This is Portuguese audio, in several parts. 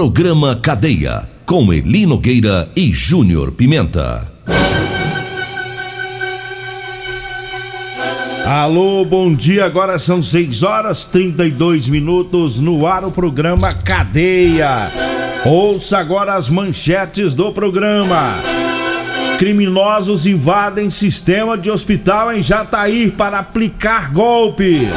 Programa Cadeia, com Eli Nogueira e Júnior Pimenta. Alô, bom dia. Agora são 6 horas 32 minutos no ar o programa Cadeia. Ouça agora as manchetes do programa. Criminosos invadem sistema de hospital em Jataí para aplicar golpes.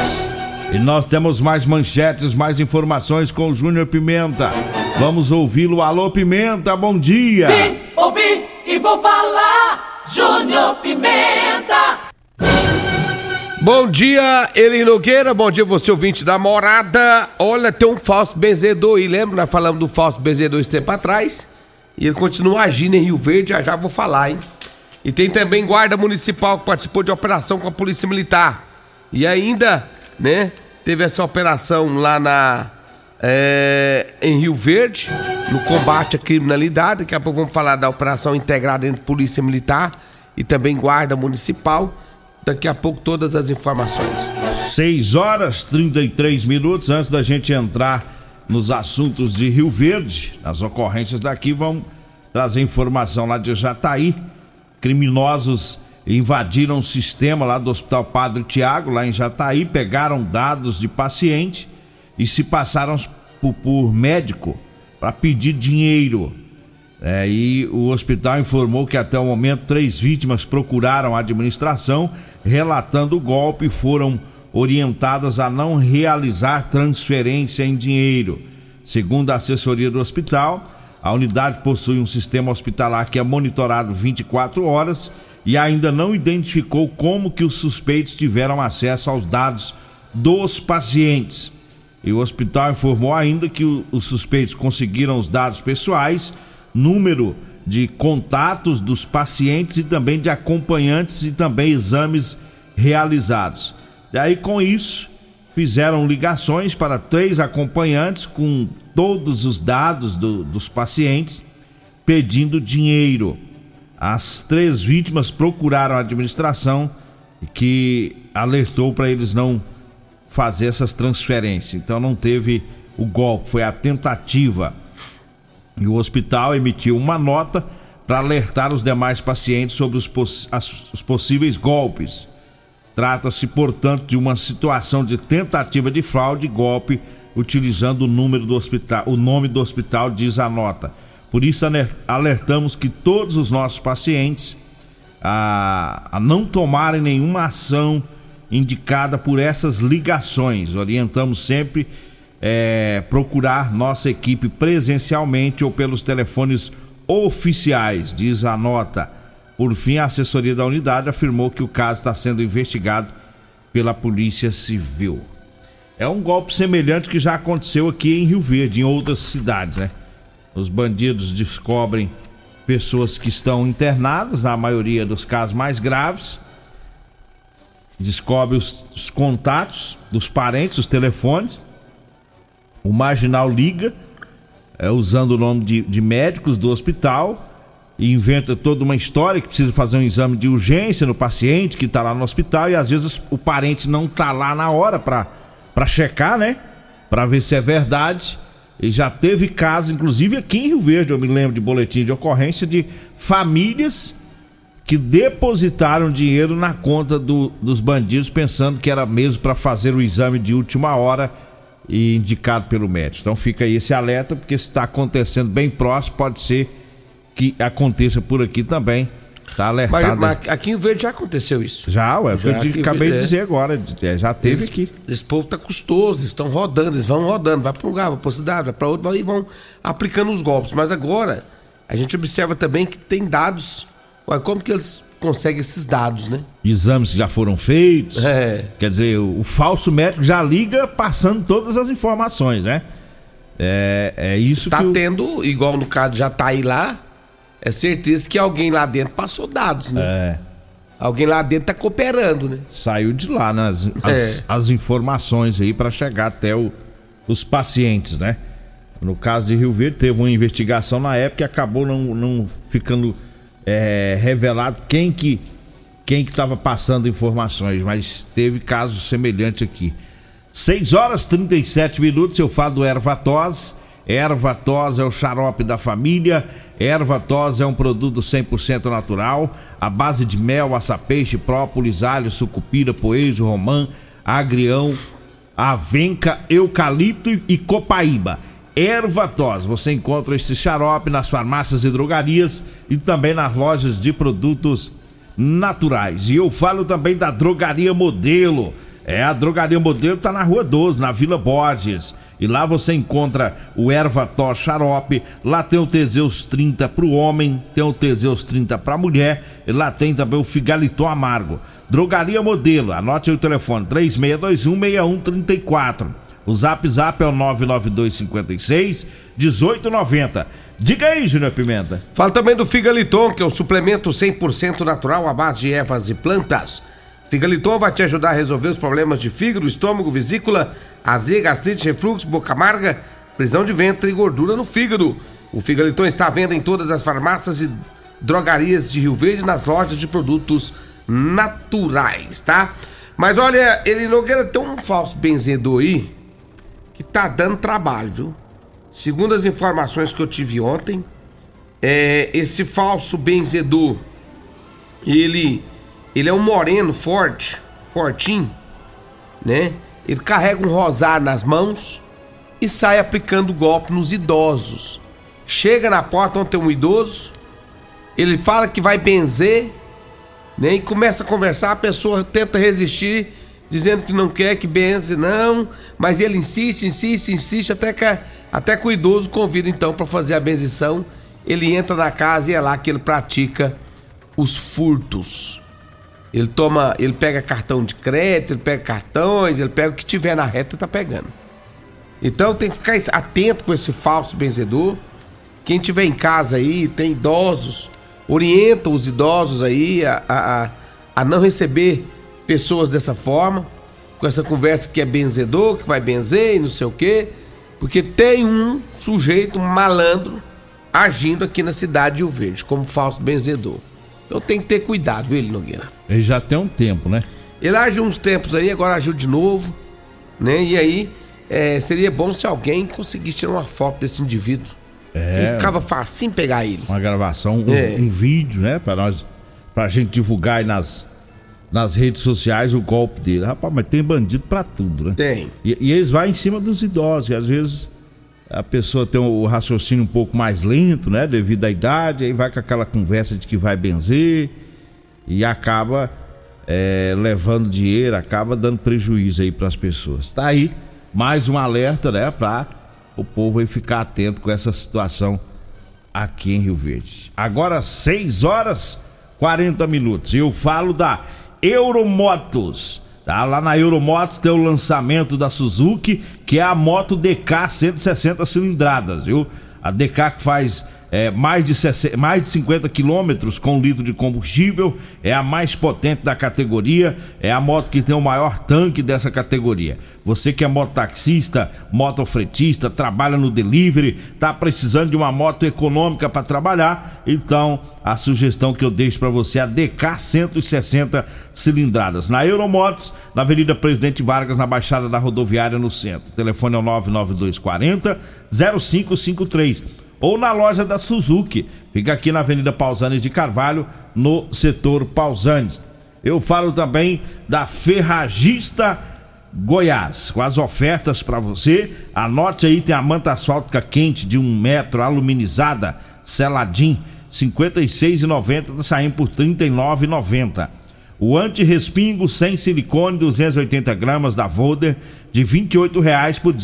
E nós temos mais manchetes, mais informações com o Júnior Pimenta. Vamos ouvi-lo. Alô, Pimenta, bom dia. Vim, ouvi e vou falar. Júnior Pimenta. Bom dia, Eli Nogueira. Bom dia, você ouvinte da morada. Olha, tem um falso benzedor aí. Lembra? Nós falamos do falso benzedor esse tempo atrás. E ele continua agindo em Rio Verde, já já vou falar, hein? E tem também guarda municipal que participou de operação com a Polícia Militar. E ainda, né? Teve essa operação lá na é, em Rio Verde, no combate à criminalidade. Daqui a pouco vamos falar da operação integrada entre Polícia Militar e também Guarda Municipal. Daqui a pouco todas as informações. 6 horas 33 minutos antes da gente entrar nos assuntos de Rio Verde, nas ocorrências daqui, vamos trazer informação lá de Jataí. Criminosos invadiram o sistema lá do Hospital Padre Tiago, lá em Jataí, pegaram dados de paciente e se passaram por, médico para pedir dinheiro. É, e o hospital informou que até o momento três vítimas procuraram a administração, relatando o golpe e foram orientadas a não realizar transferência em dinheiro. Segundo a assessoria do hospital, a unidade possui um sistema hospitalar que é monitorado 24 horas e ainda não identificou como que os suspeitos tiveram acesso aos dados dos pacientes. E o hospital informou ainda que os suspeitos conseguiram os dados pessoais, número de contatos dos pacientes e também de acompanhantes e também exames realizados. E aí com isso fizeram ligações para três acompanhantes com todos os dados do, dos pacientes pedindo dinheiro. As três vítimas procuraram a administração que alertou para eles não fazer essas transferências. Então não teve o golpe, foi a tentativa. E o hospital emitiu uma nota para alertar os demais pacientes sobre os, poss os possíveis golpes. Trata-se, portanto, de uma situação de tentativa de fraude e golpe utilizando o número do hospital, o nome do hospital diz a nota. Por isso alertamos que todos os nossos pacientes a, a não tomarem nenhuma ação indicada por essas ligações. Orientamos sempre é, procurar nossa equipe presencialmente ou pelos telefones oficiais, diz a nota. Por fim, a assessoria da unidade afirmou que o caso está sendo investigado pela Polícia Civil. É um golpe semelhante que já aconteceu aqui em Rio Verde, em outras cidades, né? Os bandidos descobrem pessoas que estão internadas, na maioria dos casos mais graves. Descobre os, os contatos dos parentes, os telefones. O marginal liga, é, usando o nome de, de médicos do hospital e inventa toda uma história que precisa fazer um exame de urgência no paciente que está lá no hospital e às vezes o parente não está lá na hora para checar, né? Para ver se é verdade. E já teve casos, inclusive aqui em Rio Verde, eu me lembro de boletim de ocorrência de famílias que depositaram dinheiro na conta do, dos bandidos pensando que era mesmo para fazer o exame de última hora e indicado pelo médico. Então fica aí esse alerta, porque se está acontecendo bem próximo, pode ser que aconteça por aqui também. Tá alertado. Mas, mas aqui em Verde já aconteceu isso. Já, ué, já eu acabei de dizer agora. É, já teve esse, aqui. Esse povo tá custoso, estão rodando, eles vão rodando, vai para um lugar, vai para cidade, vai para outro, e vão aplicando os golpes. Mas agora, a gente observa também que tem dados. Ué, como que eles conseguem esses dados, né? Exames que já foram feitos. É. Quer dizer, o, o falso médico já liga passando todas as informações, né? É, é isso tá que. Tá tendo, igual no caso já tá aí lá, é certeza que alguém lá dentro passou dados, né? É. Alguém lá dentro tá cooperando, né? Saiu de lá, né? As, é. as, informações aí para chegar até o, os pacientes, né? No caso de Rio Verde, teve uma investigação na época e acabou não, não ficando é, revelado quem que quem que estava passando informações, mas teve caso semelhante aqui. 6 horas 37 minutos, eu falo do ervatose Erva tos é o xarope da família. Erva tos é um produto 100% natural, à base de mel, açapeixe, própolis, alho, sucupira, poejo, romã, agrião, avenca, eucalipto e copaíba. Erva tos, você encontra esse xarope nas farmácias e drogarias e também nas lojas de produtos naturais. E eu falo também da Drogaria Modelo. É, a Drogaria Modelo tá na Rua 12, na Vila Borges. E lá você encontra o Erva Tos Xarope, lá tem o Teseus 30 para o homem, tem o Teseus 30 para a mulher, e lá tem também o Figaliton Amargo. Drogaria Modelo, anote o telefone 36216134. O Zap Zap é o 99256 1890. Diga aí, Júnior Pimenta. Fala também do Figaliton, que é um suplemento 100% natural à base de ervas e plantas. Figaliton vai te ajudar a resolver os problemas de fígado, estômago, vesícula, azia, gastrite, refluxo, boca amarga, prisão de ventre e gordura no fígado. O Figaliton está à venda em todas as farmácias e drogarias de Rio Verde nas lojas de produtos naturais, tá? Mas olha, ele Nogueira tem um falso benzedor aí que tá dando trabalho, viu? Segundo as informações que eu tive ontem, é, esse falso benzedor, ele, ele é um moreno forte, fortinho, né? Ele carrega um rosário nas mãos e sai aplicando golpe nos idosos. Chega na porta onde tem um idoso, ele fala que vai benzer, né? E começa a conversar, a pessoa tenta resistir dizendo que não quer que benze, não, mas ele insiste, insiste, insiste, até que, até que o idoso convida então para fazer a benzição. Ele entra na casa e é lá que ele pratica os furtos. Ele toma, ele pega cartão de crédito, ele pega cartões, ele pega o que tiver na reta e tá pegando. Então tem que ficar atento com esse falso benzedor. Quem tiver em casa aí, tem idosos, orienta os idosos aí a, a, a não receber pessoas dessa forma, com essa conversa que é benzedor, que vai benzer e não sei o quê, porque tem um sujeito, um malandro, agindo aqui na cidade de Rio Verde, como falso benzedor. Então tem que ter cuidado, viu, ele Nogueira? Ele já tem um tempo, né? Ele agiu uns tempos aí, agora agiu de novo, né? E aí é, seria bom se alguém conseguisse tirar uma foto desse indivíduo. É. E ficava fácil pegar ele. Uma gravação, um, é. um vídeo, né? Pra nós, pra gente divulgar aí nas, nas redes sociais o golpe dele. Rapaz, mas tem bandido pra tudo, né? Tem. E, e eles vão em cima dos idosos, e às vezes a pessoa tem o raciocínio um pouco mais lento, né? Devido à idade, aí vai com aquela conversa de que vai benzer e acaba é, levando dinheiro, acaba dando prejuízo aí para as pessoas. Tá aí mais um alerta, né? Pra o povo aí ficar atento com essa situação aqui em Rio Verde. Agora 6 horas 40 minutos. Eu falo da Euromotos. Tá? Lá na Euromotos tem o lançamento da Suzuki, que é a moto DK 160 cilindradas, viu? A DK que faz é, mais, de 60, mais de 50 quilômetros com litro de combustível, é a mais potente da categoria, é a moto que tem o maior tanque dessa categoria. Você que é mototaxista, motofretista, trabalha no delivery, tá precisando de uma moto econômica para trabalhar, então a sugestão que eu deixo para você é a DK 160 cilindradas. Na Euromotos, na Avenida Presidente Vargas, na Baixada da Rodoviária, no centro. O telefone é o 99240 0553 ou na loja da Suzuki. Fica aqui na Avenida Pausanes de Carvalho, no setor Pausanes. Eu falo também da Ferragista Goiás, com as ofertas para você. Anote aí, tem a manta asfáltica quente de um metro, aluminizada, seladinho, R$ 56,90, tá saindo por R$ 39,90. O anti-respingo sem silicone, 280 gramas da Volder, de R$ 28,00 por R$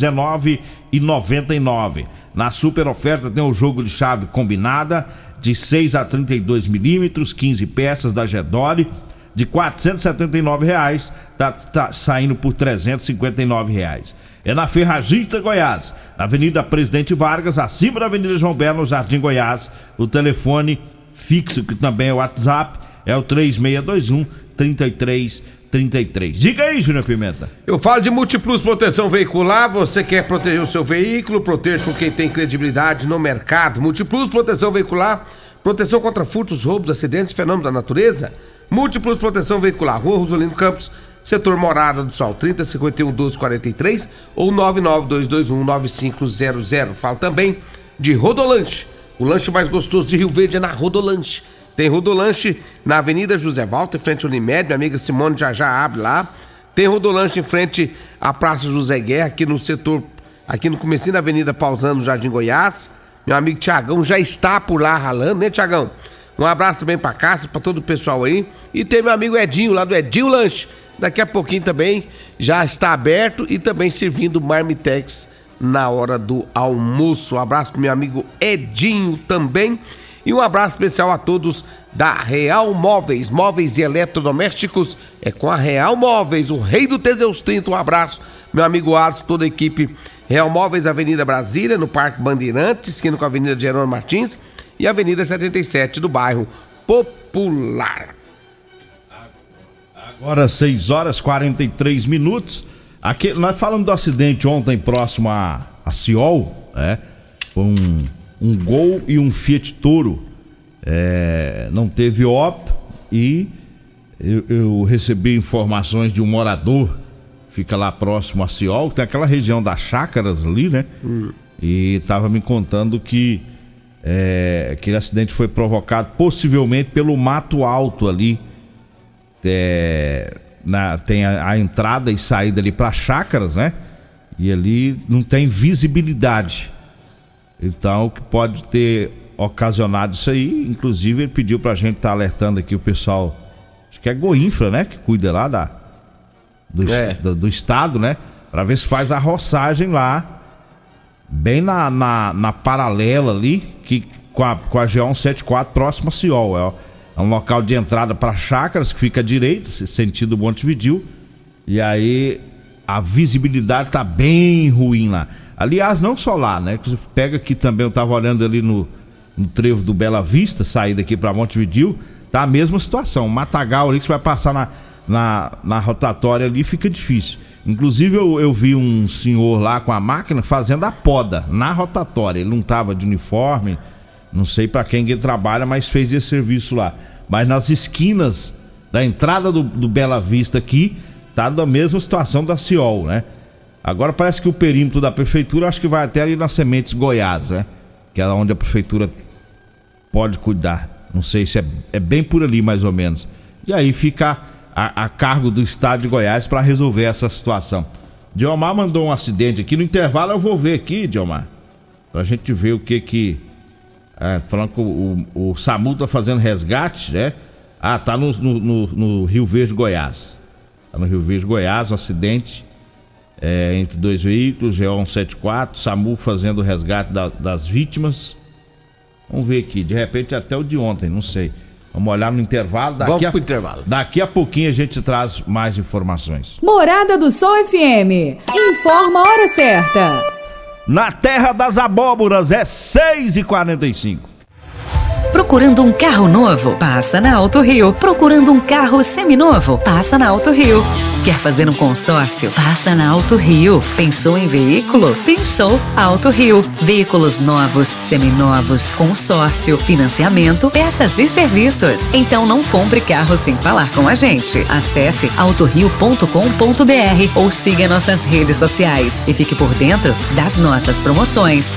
19,99. Na super oferta tem o jogo de chave combinada de 6 a 32 milímetros, 15 peças da Gedore, de 479 reais, tá, tá saindo por 359 reais. É na Ferragista Goiás, na Avenida Presidente Vargas, acima da Avenida João Belo, no Jardim Goiás. O telefone fixo, que também é o WhatsApp, é o 3621 33 33. Diga aí, Júnior Pimenta. Eu falo de Multiplus Proteção Veicular. Você quer proteger o seu veículo? Proteja com quem tem credibilidade no mercado. Multiplus Proteção Veicular. Proteção contra furtos, roubos, acidentes e fenômenos da natureza. Múltiplos Proteção Veicular. Rua Rosolino Campos, setor Morada do Sol, 3051 1243 ou 99221 9500. Fala também de Rodolanche, o lanche mais gostoso de Rio Verde é na Rodolanche. Tem Rodolanche na Avenida José Walter, em frente ao Unimed, minha amiga Simone já já abre lá. Tem Rodolanche em frente à Praça José Guerra, aqui no setor, aqui no comecinho da Avenida Pausando, Jardim Goiás. Meu amigo Tiagão já está por lá ralando, né, Tiagão? Um abraço também pra Cássia, pra todo o pessoal aí. E tem meu amigo Edinho, lá do Edinho Lanche. Daqui a pouquinho também já está aberto e também servindo Marmitex na hora do almoço. Um abraço pro meu amigo Edinho também. E um abraço especial a todos da Real Móveis, móveis e eletrodomésticos. É com a Real Móveis, o rei do Teseus 30. Um abraço, meu amigo Alisson, toda a equipe Real Móveis, Avenida Brasília, no Parque Bandeirantes, esquina com a Avenida Jerônimo Martins e Avenida 77 do bairro Popular. Agora 6 horas 43 minutos. Aqui, nós falamos do acidente ontem próximo a, a Ciol, né? Foi um, um Gol e um Fiat Toro. É, não teve óbito e eu, eu, recebi informações de um morador fica lá próximo a Ciol, tem aquela região das chácaras ali, né? Hum. E estava me contando que é, aquele acidente foi provocado possivelmente pelo mato alto ali. É, na, tem a, a, entrada e saída ali para chácaras, né? E ali não tem visibilidade. Então, o que pode ter ocasionado isso aí, inclusive ele pediu pra gente estar tá alertando aqui o pessoal, acho que é Goinfra, né? Que cuida lá da, do, é. do, do, estado, né? Pra ver se faz a roçagem lá, bem na, na, na paralela ali, que, com a, com a G174 próximo a Ciol. É, é um local de entrada para chácaras que fica à direita, sentido Montevidil. E aí a visibilidade tá bem ruim lá. Aliás, não só lá, né? Você pega aqui também, eu tava olhando ali no, no trevo do Bela Vista, saída aqui para Montevidil, tá a mesma situação. O matagal ali que você vai passar na, na, na rotatória ali fica difícil. Inclusive eu, eu vi um senhor lá com a máquina fazendo a poda na rotatória. Ele não tava de uniforme, não sei para quem ele trabalha, mas fez esse serviço lá. Mas nas esquinas da entrada do, do Bela Vista aqui, tá da mesma situação da Ciol, né? Agora parece que o perímetro da prefeitura acho que vai até ali nas Sementes Goiás, né? Que é onde a prefeitura pode cuidar. Não sei se é, é bem por ali mais ou menos. E aí fica a, a cargo do estado de Goiás para resolver essa situação. Diomar mandou um acidente aqui. No intervalo eu vou ver aqui, Diomar. Pra gente ver o que que é, falando que o, o, o, SAMU tá fazendo resgate, né? Ah, tá no, no, no, no, Rio Verde, Goiás. Tá no Rio Verde, Goiás, um acidente é, entre dois veículos, G174, SAMU fazendo o resgate da, das vítimas. Vamos ver aqui, de repente até o de ontem, não sei. Vamos olhar no intervalo. Daqui Vamos a, pro intervalo. Daqui a pouquinho a gente traz mais informações. Morada do Sol FM. Informa a hora certa. Na terra das abóboras é 6 e 45 Procurando um carro novo? Passa na Auto Rio. Procurando um carro seminovo? Passa na Auto Rio. Quer fazer um consórcio? Passa na Auto Rio. Pensou em veículo? Pensou Auto Rio. Veículos novos, seminovos, consórcio, financiamento, peças e serviços. Então não compre carro sem falar com a gente. Acesse autorio.com.br ou siga nossas redes sociais e fique por dentro das nossas promoções.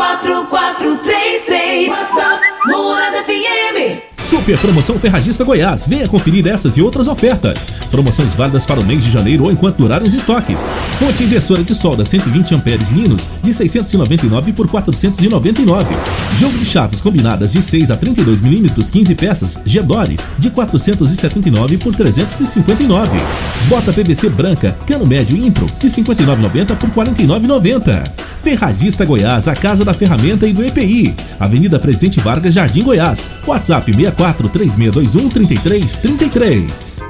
4433 WhatsApp Morada FM Super Promoção Ferragista Goiás. Venha conferir essas e outras ofertas. Promoções válidas para o mês de janeiro ou enquanto durarem os estoques. Fonte inversora de solda 120 amperes Linus de 699 por 499. Jogo de chaves combinadas de 6 a 32 milímetros 15 peças Gedore de 479 por 359. Bota PVC branca cano médio Impro de 59,90 por 49,90. Ferragista Goiás, a casa da ferramenta e do EPI. Avenida Presidente Vargas, Jardim Goiás. WhatsApp 64 3621 3333.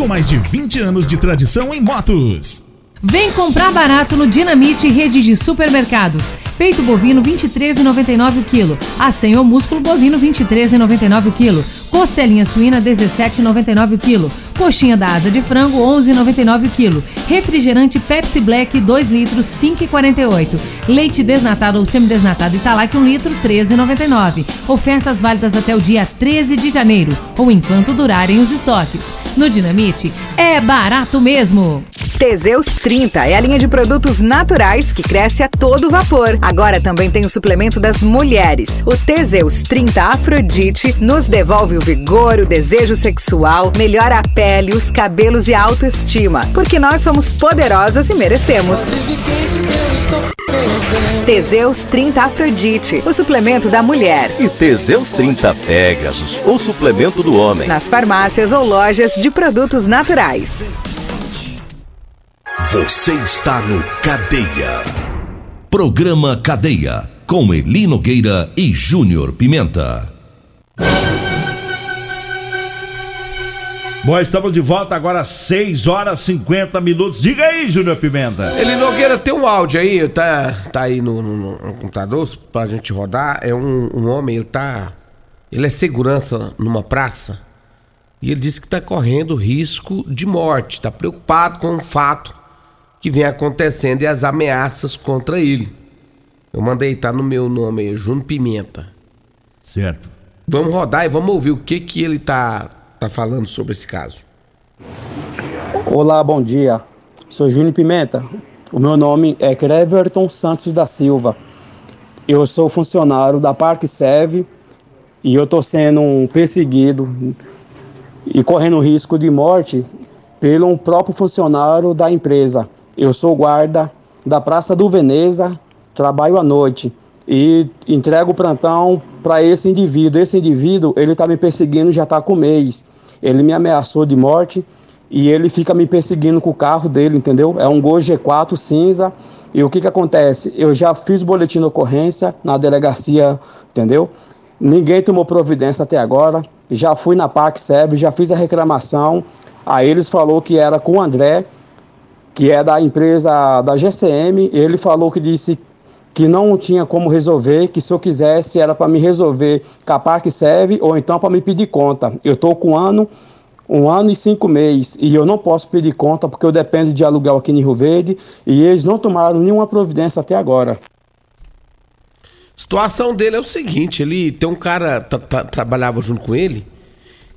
com mais de 20 anos de tradição em motos. Vem comprar barato no Dinamite Rede de Supermercados. Peito bovino 23,99 o quilo. Acém ou músculo bovino 23,99 o quilo. Costelinha suína 17,99 o quilo. Coxinha da asa de frango 11,99 o quilo. Refrigerante Pepsi Black 2 litros 5,48. Leite desnatado ou semidesnatado Italac 1 litro 13,99. Ofertas válidas até o dia 13 de janeiro ou enquanto durarem os estoques. No Dinamite é barato mesmo. Teseus 30 é a linha de produtos naturais que cresce a todo vapor. Agora também tem o suplemento das mulheres. O Teseus 30 Afrodite nos devolve o vigor, o desejo sexual, melhora a pele, os cabelos e a autoestima. Porque nós somos poderosas e merecemos. Teseus 30 Afrodite, o suplemento da mulher. E Teseus 30 Pegasus, o suplemento do homem. Nas farmácias ou lojas de produtos naturais. Você está no Cadeia. Programa Cadeia, com Eli Nogueira e Júnior Pimenta. Bom, estamos de volta agora às 6 horas 50 minutos. Diga aí, Júnior Pimenta. Eli Nogueira, tem um áudio aí, tá, tá aí no, no, no computador pra gente rodar. É um, um homem, ele tá. Ele é segurança numa praça. E ele disse que tá correndo risco de morte. Tá preocupado com o fato que vem acontecendo e as ameaças contra ele. Eu mandei tá no meu nome aí, Júnior Pimenta. Certo. Vamos rodar e vamos ouvir o que que ele tá, tá falando sobre esse caso. Olá, bom dia. Sou Júnior Pimenta. O meu nome é Creverton Santos da Silva. Eu sou funcionário da Parque Serve e eu estou sendo perseguido e correndo risco de morte pelo próprio funcionário da empresa. Eu sou guarda da Praça do Veneza, trabalho à noite e entrego o plantão para esse indivíduo. Esse indivíduo, ele está me perseguindo já está com um mês. Ele me ameaçou de morte e ele fica me perseguindo com o carro dele, entendeu? É um Gol G4 cinza. E o que que acontece? Eu já fiz boletim de ocorrência na delegacia, entendeu? Ninguém tomou providência até agora. Já fui na PAC SEB, já fiz a reclamação. Aí eles falou que era com o André, que é da empresa da GCM. Ele falou que disse que não tinha como resolver, que se eu quisesse era para me resolver com a Parque Serve ou então para me pedir conta. Eu estou com um ano, um ano e cinco meses e eu não posso pedir conta porque eu dependo de aluguel aqui em Rio Verde e eles não tomaram nenhuma providência até agora. situação dele é o seguinte, ele tem um cara tra- tra- trabalhava junto com ele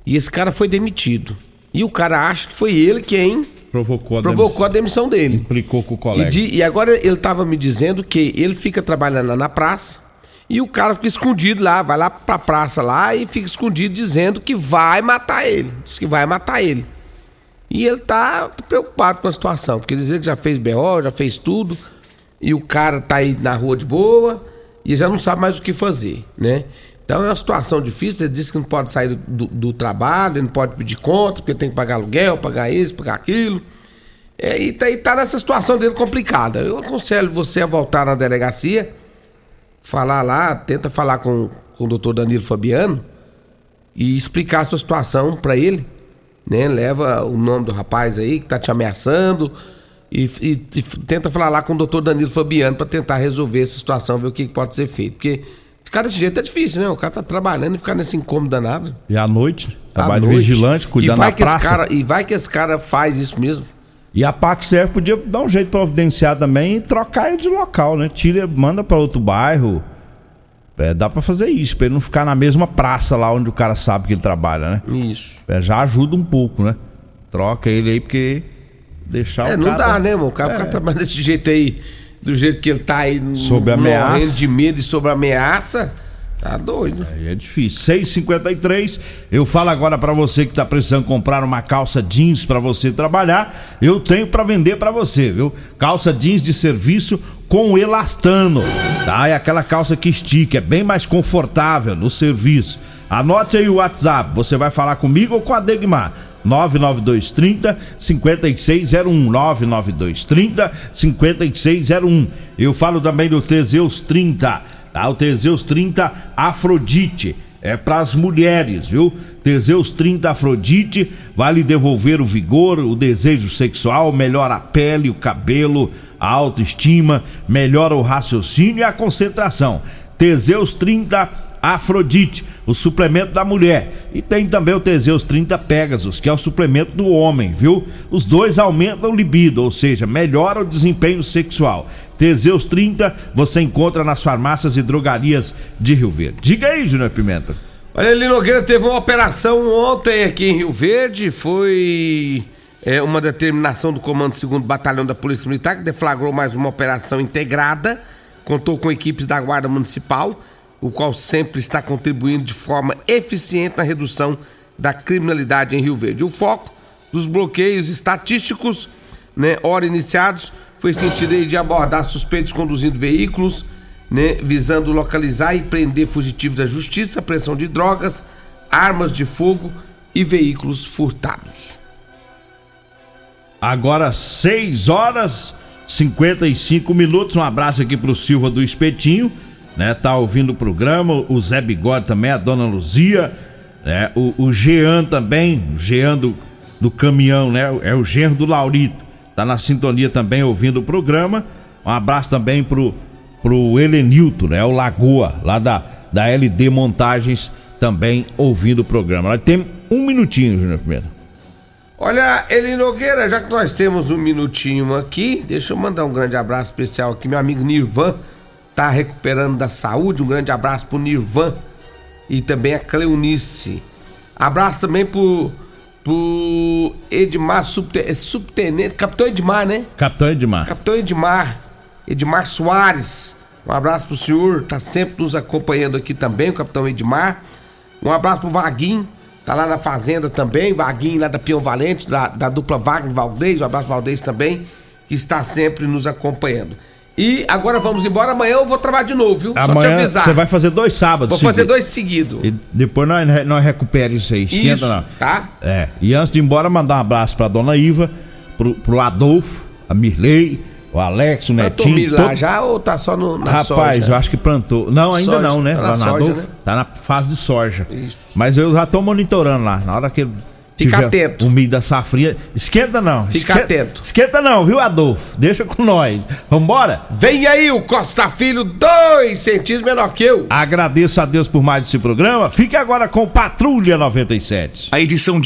e esse cara foi demitido. E o cara acha que foi ele quem Provocou a provocou a demissão dele. Implicou com o E, colega. de- e agora ele tava me dizendo que ele fica trabalhando lá na praça e o cara fica escondido lá, vai lá pra praça lá e fica escondido dizendo que vai matar ele. Diz que vai matar ele. E ele tá preocupado com a situação, porque ele diz que já fez BO, já fez tudo, e o cara tá aí na rua de boa e já não sabe mais o que fazer, né? Então é uma situação difícil, ele disse que não pode sair do, do trabalho, não pode pedir conta, porque tem que pagar aluguel, pagar isso, pagar aquilo. É, e, tá, e tá nessa situação dele complicada. Eu aconselho você a voltar na delegacia, falar lá, tenta falar com, com o doutor Danilo Fabiano e explicar a sua situação pra ele, né? Leva o nome do rapaz aí que tá te ameaçando e, e- e tenta falar lá com o doutor Danilo Fabiano pra tentar resolver essa situação, ver o que que pode ser feito. Porque ficar desse jeito é difícil, né? O cara tá trabalhando e ficar nesse incômodo danado. E à noite, à trabalho de noite. vigilante, cuidando vai da praça. cara E vai que esse cara faz isso mesmo. E a PAC Serve podia dar um jeito de providenciar também e trocar ele de local, né? Tira, manda pra outro bairro. É, dá pra fazer isso, pra ele não ficar na mesma praça lá onde o cara sabe que ele trabalha, né? Isso. É, já ajuda um pouco, né? Troca ele aí, porque deixar É, o não cara... dá, né, irmão? O cara É. ficar trabalhando desse jeito aí, do jeito que ele tá aí, Sob ameaça. morrendo de medo e sob ameaça, tá doido. Aí é difícil. 653. Eu falo agora pra você que tá precisando comprar uma calça jeans pra você trabalhar. Eu tenho pra vender pra você, viu? Calça jeans de serviço com elastano, tá? É aquela calça que estica, é bem mais confortável no serviço. Anote aí o WhatsApp. Você vai falar comigo ou com a Degmar? 99230 5601 99230 5601 Eu falo também do Teseus 30 tá? O Teseus 30 Afrodite é para as mulheres, viu? Teseus 30 Afrodite vai lhe devolver o vigor, o desejo sexual, melhora a pele, o cabelo, a autoestima, melhora o raciocínio e a concentração. Teseus 30 Afrodite, o suplemento da mulher. E tem também o Teseus 30 Pegasus, que é o suplemento do homem, viu? Os dois aumentam o libido, ou seja, melhora o desempenho sexual. Teseus 30 você encontra nas farmácias e drogarias de Rio Verde. Diga aí, Júnior Pimenta. Olha, ele Nogueira teve uma operação ontem aqui em Rio Verde, foi é, uma determinação do Comando 2 Batalhão da Polícia Militar, que deflagrou mais uma operação integrada, contou com equipes da Guarda Municipal, o qual sempre está contribuindo de forma eficiente na redução da criminalidade em Rio Verde. O foco dos bloqueios estatísticos, né, ora iniciados, foi sentido de abordar suspeitos conduzindo veículos, né, visando localizar e prender fugitivos da justiça, pressão de drogas, armas de fogo e veículos furtados. Agora 6 horas 55 minutos. Um abraço aqui pro Silva do Espetinho, né? Tá ouvindo o programa, o Zé Bigode também, a dona Luzia, né? O, o Jean também, o Jean do, do caminhão, né? É o genro do Laurito. Tá na sintonia também ouvindo o programa. Um abraço também pro, pro Helenilton, né? O Lagoa, lá da, da LD Montagens, também ouvindo o programa. Nós temos um minutinho, Júnior Pimenta. Olha, Eli Nogueira, já que nós temos um minutinho aqui, deixa eu mandar um grande abraço especial aqui. Meu amigo Nirvan tá recuperando da saúde. Um grande abraço pro Nirvan e também a Cleonice. Abraço também pro, pro Edmar, é subtenente, Capitão Edmar, né? Capitão Edmar. Capitão Edmar, Edmar Soares. Um abraço pro senhor, tá sempre nos acompanhando aqui também, o Capitão Edmar. Um abraço pro Vaguinho, tá lá na fazenda também, Vaguinho lá da Pião Valente, da, da dupla Wagner Valdez, um abraço Valdez também, que está sempre nos acompanhando. E agora vamos embora, amanhã eu vou trabalhar de novo, viu? Só te Amanhã avisar. você vai fazer dois sábados. Vou fazer seguidos. dois seguidos. E depois nós, nós recupera isso aí. Esquenta Isso, não. tá? É. E antes de ir embora, mandar um abraço pra dona Iva, pro, pro Adolfo, a Mirley, o Alex, o Plantou Netinho. lá todo- já ou tá só no, na Rapaz, soja? eu acho que plantou. Não, ainda Soja. não, né? Tá na Lá no soja, Adolfo, né? Tá na fase de soja. Isso. Mas eu já tô monitorando lá. Na hora que Fica tiver atento. O milho da safrinha. Esquenta não. Fica Esquenta- atento. Esquenta não, viu, Adolfo? Deixa com nós. Vambora? Vem aí o Costa Filho, dois centímetros menor que eu. Agradeço a Deus por mais esse programa. Fique agora com Patrulha 97. A edição de